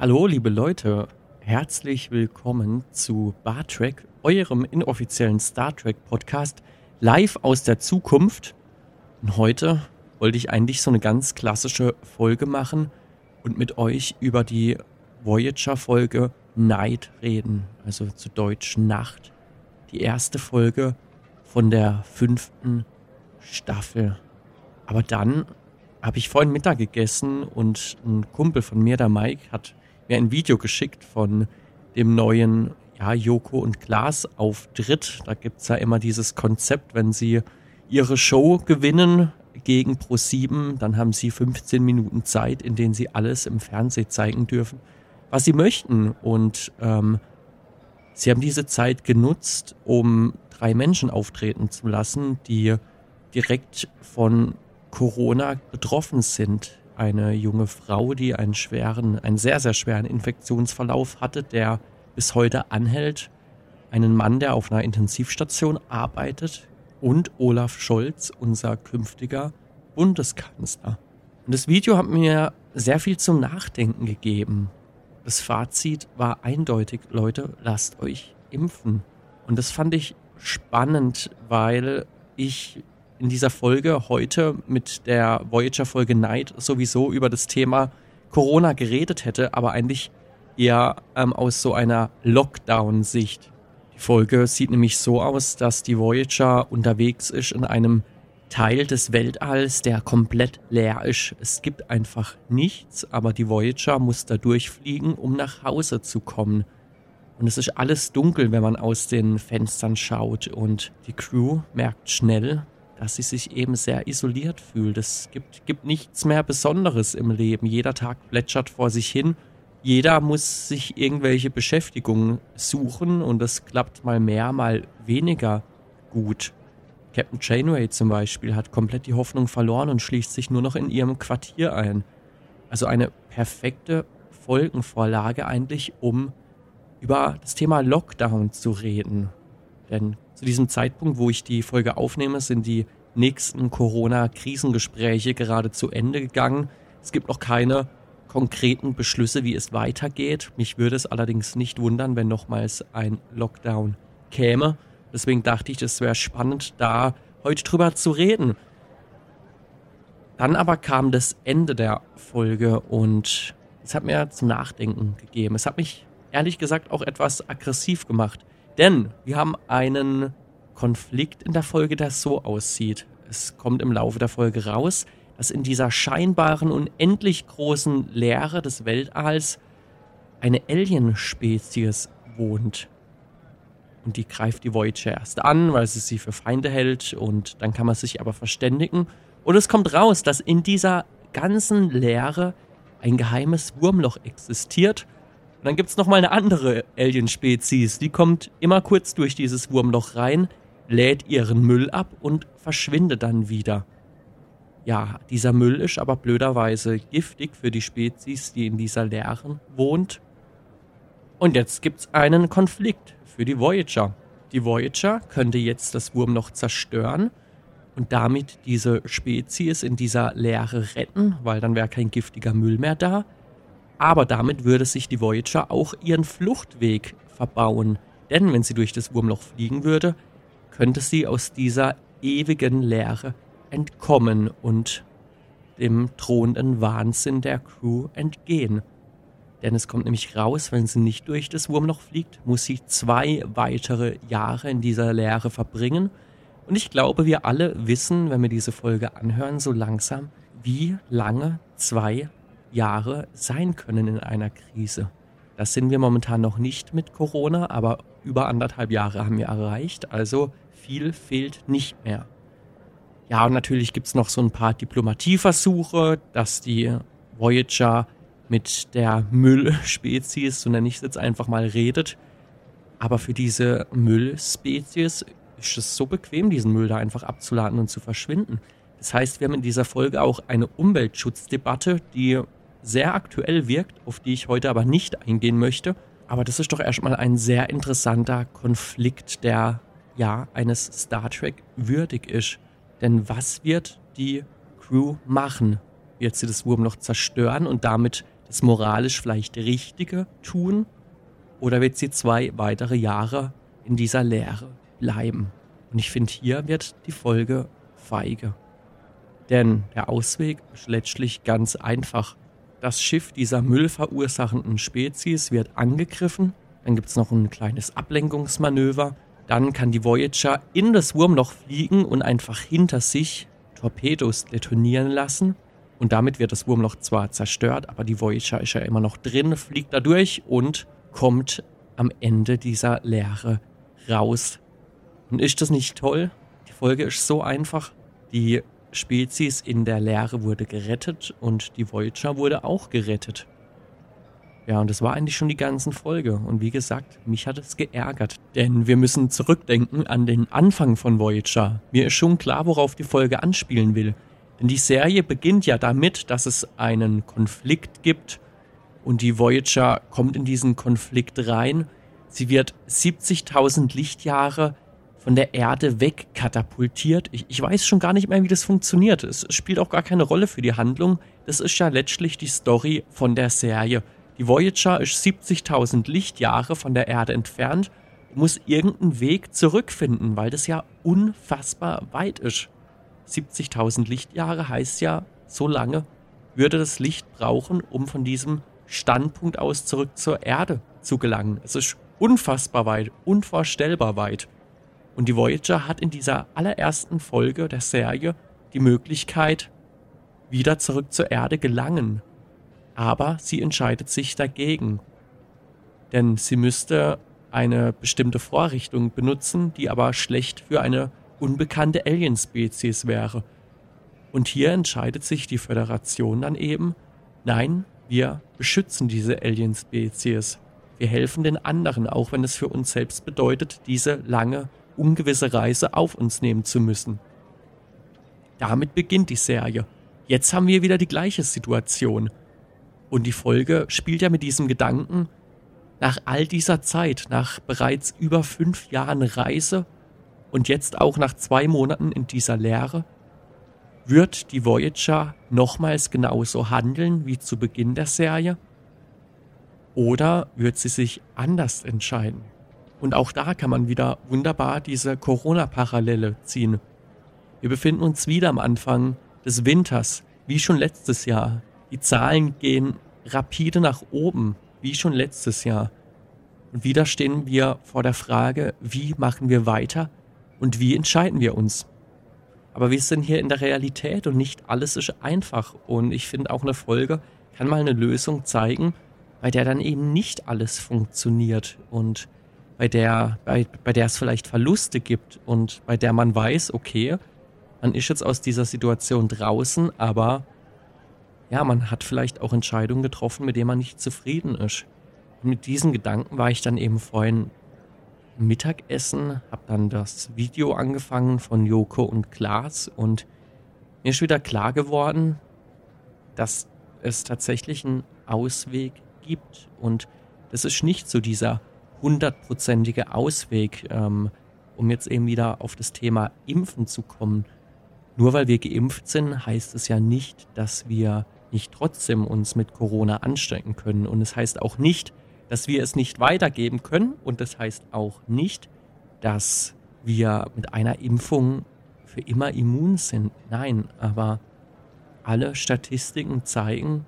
Hallo, liebe Leute. Herzlich willkommen zu Bar Trek, eurem inoffiziellen Star Trek Podcast, live aus der Zukunft. Und heute wollte ich eigentlich so eine ganz klassische Folge machen und mit euch über die Voyager-Folge Night reden, also zu Deutsch Nacht. Die erste Folge von der fünften Staffel. Aber dann habe ich vorhin Mittag gegessen und ein Kumpel von mir, der Mike, hat mir ein Video geschickt von dem neuen ja, Joko und Klaas Auftritt. Da gibt es ja immer dieses Konzept, wenn sie ihre Show gewinnen gegen Pro7, dann haben sie 15 Minuten Zeit, in denen sie alles im Fernsehen zeigen dürfen, was sie möchten. Und ähm, sie haben diese Zeit genutzt, um drei Menschen auftreten zu lassen, die direkt von Corona betroffen sind. Eine junge Frau, die einen schweren, einen sehr, sehr schweren Infektionsverlauf hatte, der bis heute anhält. Einen Mann, der auf einer Intensivstation arbeitet. Und Olaf Scholz, unser künftiger Bundeskanzler. Und das Video hat mir sehr viel zum Nachdenken gegeben. Das Fazit war eindeutig, Leute, lasst euch impfen. Und das fand ich spannend, weil ich in dieser Folge heute mit der Voyager-Folge Night sowieso über das Thema Corona geredet hätte, aber eigentlich eher ähm, aus so einer Lockdown-Sicht. Die Folge sieht nämlich so aus, dass die Voyager unterwegs ist in einem Teil des Weltalls, der komplett leer ist. Es gibt einfach nichts, aber die Voyager muss da durchfliegen, um nach Hause zu kommen. Und es ist alles dunkel, wenn man aus den Fenstern schaut. Und die Crew merkt schnell, dass sie sich eben sehr isoliert fühlt. Es gibt, gibt nichts mehr Besonderes im Leben. Jeder Tag plätschert vor sich hin. Jeder muss sich irgendwelche Beschäftigungen suchen und das klappt mal mehr, mal weniger gut. Captain Janeway zum Beispiel hat komplett die Hoffnung verloren und schließt sich nur noch in ihrem Quartier ein. Also eine perfekte Folgenvorlage eigentlich, um über das Thema Lockdown zu reden. Denn zu diesem Zeitpunkt, wo ich die Folge aufnehme, sind die nächsten Corona-Krisengespräche gerade zu Ende gegangen. Es gibt noch keine konkreten Beschlüsse, wie es weitergeht. Mich würde es allerdings nicht wundern, wenn nochmals ein Lockdown käme. Deswegen dachte ich, es wäre spannend, da heute drüber zu reden. Dann aber kam das Ende der Folge und es hat mir zum Nachdenken gegeben. Es hat mich ehrlich gesagt auch etwas aggressiv gemacht. Denn wir haben einen Konflikt in der Folge, der so aussieht. Es kommt im Laufe der Folge raus, dass in dieser scheinbaren, unendlich großen Leere des Weltalls eine Alien-Spezies wohnt. Und die greift die Voyager erst an, weil sie sie für Feinde hält. Und dann kann man sich aber verständigen. Und es kommt raus, dass in dieser ganzen Leere ein geheimes Wurmloch existiert und dann gibt es nochmal eine andere Alien-Spezies, die kommt immer kurz durch dieses Wurmloch rein, lädt ihren Müll ab und verschwindet dann wieder. Ja, dieser Müll ist aber blöderweise giftig für die Spezies, die in dieser Leere wohnt. Und jetzt gibt es einen Konflikt für die Voyager. Die Voyager könnte jetzt das Wurmloch zerstören und damit diese Spezies in dieser Leere retten, weil dann wäre kein giftiger Müll mehr da. Aber damit würde sich die Voyager auch ihren Fluchtweg verbauen. Denn wenn sie durch das Wurmloch fliegen würde, könnte sie aus dieser ewigen Leere entkommen und dem drohenden Wahnsinn der Crew entgehen. Denn es kommt nämlich raus, wenn sie nicht durch das Wurmloch fliegt, muss sie zwei weitere Jahre in dieser Leere verbringen. Und ich glaube, wir alle wissen, wenn wir diese Folge anhören, so langsam, wie lange zwei Jahre sein können in einer Krise. Das sind wir momentan noch nicht mit Corona, aber über anderthalb Jahre haben wir erreicht. Also viel fehlt nicht mehr. Ja, und natürlich gibt es noch so ein paar Diplomatieversuche, dass die Voyager mit der Müllspezies, so nenne ich es jetzt einfach mal, redet. Aber für diese Müllspezies ist es so bequem, diesen Müll da einfach abzuladen und zu verschwinden. Das heißt, wir haben in dieser Folge auch eine Umweltschutzdebatte, die sehr aktuell wirkt, auf die ich heute aber nicht eingehen möchte. Aber das ist doch erstmal ein sehr interessanter Konflikt, der ja eines Star Trek würdig ist. Denn was wird die Crew machen? Wird sie das Wurmloch zerstören und damit das moralisch vielleicht Richtige tun oder wird sie zwei weitere Jahre in dieser Leere bleiben? Und ich finde, hier wird die Folge feige. Denn der Ausweg ist letztlich ganz einfach. Das Schiff dieser müllverursachenden Spezies wird angegriffen, dann gibt es noch ein kleines Ablenkungsmanöver, dann kann die Voyager in das Wurmloch fliegen und einfach hinter sich Torpedos detonieren lassen. Und damit wird das Wurmloch zwar zerstört, aber die Voyager ist ja immer noch drin, fliegt da durch und kommt am Ende dieser Leere raus. Und ist das nicht toll? Die Folge ist so einfach. Die Spezies in der Leere wurde gerettet und die Voyager wurde auch gerettet. Ja, und das war eigentlich schon die ganze Folge. Und wie gesagt, mich hat es geärgert. Denn wir müssen zurückdenken an den Anfang von Voyager. Mir ist schon klar, worauf die Folge anspielen will. Denn die Serie beginnt ja damit, dass es einen Konflikt gibt und die Voyager kommt in diesen Konflikt rein. Sie wird 70.000 Lichtjahre von der Erde wegkatapultiert. Ich, ich weiß schon gar nicht mehr, wie das funktioniert. Es spielt auch gar keine Rolle für die Handlung. Das ist ja letztlich die Story von der Serie. Die Voyager ist 70.000 Lichtjahre von der Erde entfernt und muss irgendeinen Weg zurückfinden, weil das ja unfassbar weit ist. 70.000 Lichtjahre heißt ja, so lange würde das Licht brauchen, um von diesem Standpunkt aus zurück zur Erde zu gelangen. Es ist unfassbar weit, unvorstellbar weit. Und die Voyager hat in dieser allerersten Folge der Serie die Möglichkeit, wieder zurück zur Erde gelangen. Aber sie entscheidet sich dagegen. Denn sie müsste eine bestimmte Vorrichtung benutzen, die aber schlecht für eine unbekannte Alienspezies wäre. Und hier entscheidet sich die Föderation dann eben, nein, wir beschützen diese Alienspezies. Wir helfen den anderen, auch wenn es für uns selbst bedeutet, diese lange ungewisse Reise auf uns nehmen zu müssen. Damit beginnt die Serie. Jetzt haben wir wieder die gleiche Situation. Und die Folge spielt ja mit diesem Gedanken, nach all dieser Zeit, nach bereits über fünf Jahren Reise und jetzt auch nach zwei Monaten in dieser Lehre, wird die Voyager nochmals genauso handeln wie zu Beginn der Serie? Oder wird sie sich anders entscheiden? Und auch da kann man wieder wunderbar diese Corona-Parallele ziehen. Wir befinden uns wieder am Anfang des Winters, wie schon letztes Jahr. Die Zahlen gehen rapide nach oben, wie schon letztes Jahr. Und wieder stehen wir vor der Frage, wie machen wir weiter und wie entscheiden wir uns. Aber wir sind hier in der Realität und nicht alles ist einfach. Und ich finde auch eine Folge kann mal eine Lösung zeigen, bei der dann eben nicht alles funktioniert und bei der, bei, bei der es vielleicht Verluste gibt und bei der man weiß, okay, man ist jetzt aus dieser Situation draußen, aber ja, man hat vielleicht auch Entscheidungen getroffen, mit denen man nicht zufrieden ist. Und mit diesen Gedanken war ich dann eben vorhin Mittagessen, habe dann das Video angefangen von Joko und Klaas und mir ist wieder klar geworden, dass es tatsächlich einen Ausweg gibt und das ist nicht so dieser hundertprozentige Ausweg, ähm, um jetzt eben wieder auf das Thema Impfen zu kommen. Nur weil wir geimpft sind, heißt es ja nicht, dass wir nicht trotzdem uns mit Corona anstecken können. Und es heißt auch nicht, dass wir es nicht weitergeben können. Und das heißt auch nicht, dass wir mit einer Impfung für immer immun sind. Nein, aber alle Statistiken zeigen,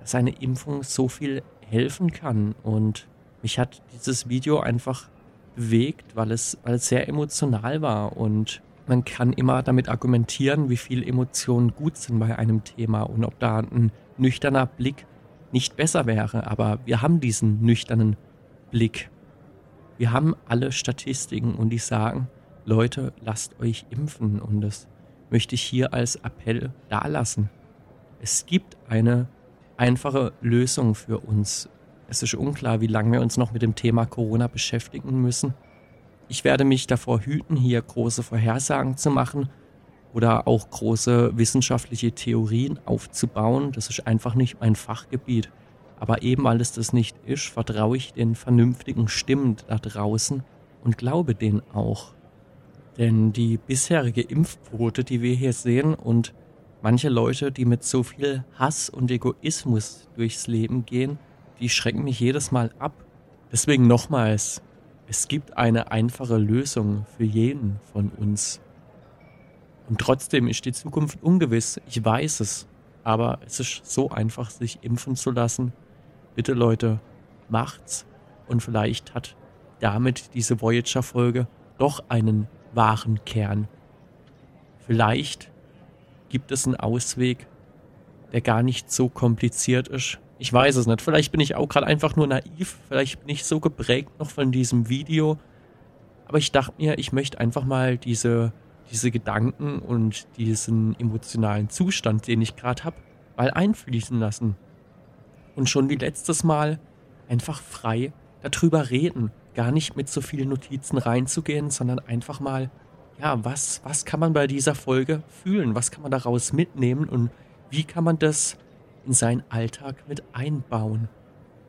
dass eine Impfung so viel helfen kann. Und mich hat dieses Video einfach bewegt, weil es, weil es sehr emotional war. Und man kann immer damit argumentieren, wie viel Emotionen gut sind bei einem Thema und ob da ein nüchterner Blick nicht besser wäre. Aber wir haben diesen nüchternen Blick. Wir haben alle Statistiken und die sagen, Leute, lasst euch impfen. Und das möchte ich hier als Appell dalassen. Es gibt eine einfache Lösung für uns. Es ist unklar, wie lange wir uns noch mit dem Thema Corona beschäftigen müssen. Ich werde mich davor hüten, hier große Vorhersagen zu machen oder auch große wissenschaftliche Theorien aufzubauen. Das ist einfach nicht mein Fachgebiet. Aber eben weil es das nicht ist, vertraue ich den vernünftigen Stimmen da draußen und glaube denen auch. Denn die bisherige Impfquote, die wir hier sehen und manche Leute, die mit so viel Hass und Egoismus durchs Leben gehen, die schrecken mich jedes Mal ab. Deswegen nochmals, es gibt eine einfache Lösung für jeden von uns. Und trotzdem ist die Zukunft ungewiss, ich weiß es, aber es ist so einfach, sich impfen zu lassen. Bitte Leute, macht's und vielleicht hat damit diese Voyager-Folge doch einen wahren Kern. Vielleicht gibt es einen Ausweg, der gar nicht so kompliziert ist. Ich weiß es nicht. Vielleicht bin ich auch gerade einfach nur naiv. Vielleicht bin ich so geprägt noch von diesem Video. Aber ich dachte mir, ich möchte einfach mal diese, diese Gedanken und diesen emotionalen Zustand, den ich gerade habe, mal einfließen lassen. Und schon wie letztes Mal einfach frei darüber reden. Gar nicht mit so vielen Notizen reinzugehen, sondern einfach mal ja, was, was kann man bei dieser Folge fühlen? Was kann man daraus mitnehmen und wie kann man das in seinen Alltag mit einbauen?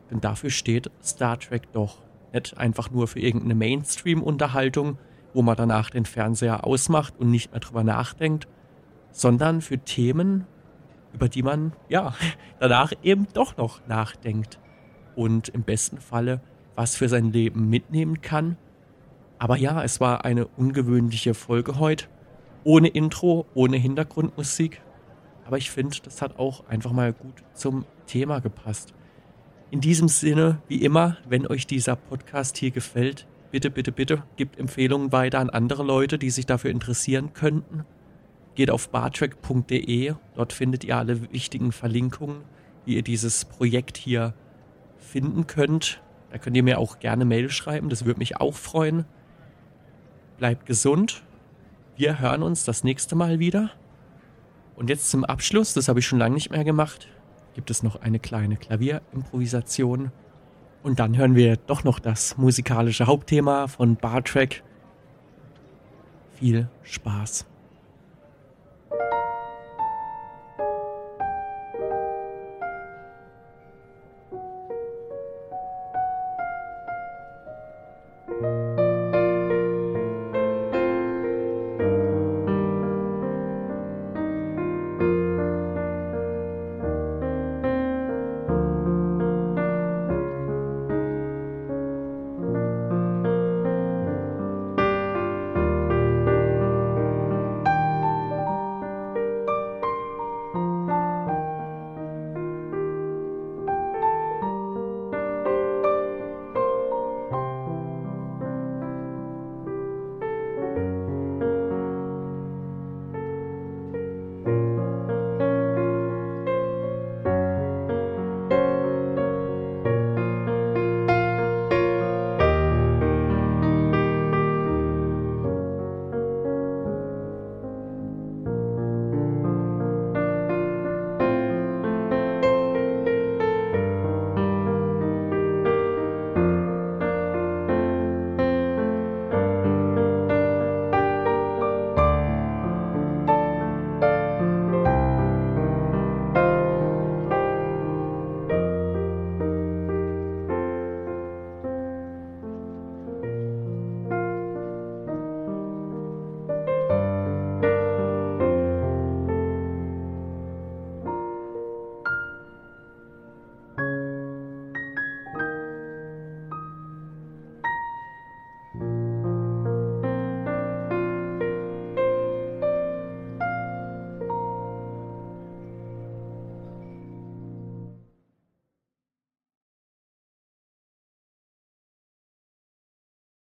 Denn dafür steht Star Trek doch. Nicht einfach nur für irgendeine Mainstream-Unterhaltung, wo man danach den Fernseher ausmacht und nicht mehr drüber nachdenkt, sondern für Themen, über die man, ja, danach eben doch noch nachdenkt. Und im besten Falle was für sein Leben mitnehmen kann aber ja, es war eine ungewöhnliche Folge heute. Ohne Intro, ohne Hintergrundmusik. Aber ich finde, das hat auch einfach mal gut zum Thema gepasst. In diesem Sinne, wie immer, wenn euch dieser Podcast hier gefällt, bitte, bitte, bitte, gebt Empfehlungen weiter an andere Leute, die sich dafür interessieren könnten. Geht auf bartrack.de, dort findet ihr alle wichtigen Verlinkungen, wie ihr dieses Projekt hier finden könnt. Da könnt ihr mir auch gerne Mail schreiben, das würde mich auch freuen bleibt gesund. Wir hören uns das nächste Mal wieder. Und jetzt zum Abschluss, das habe ich schon lange nicht mehr gemacht, gibt es noch eine kleine Klavierimprovisation. Und dann hören wir doch noch das musikalische Hauptthema von Bartrack. Viel Spaß.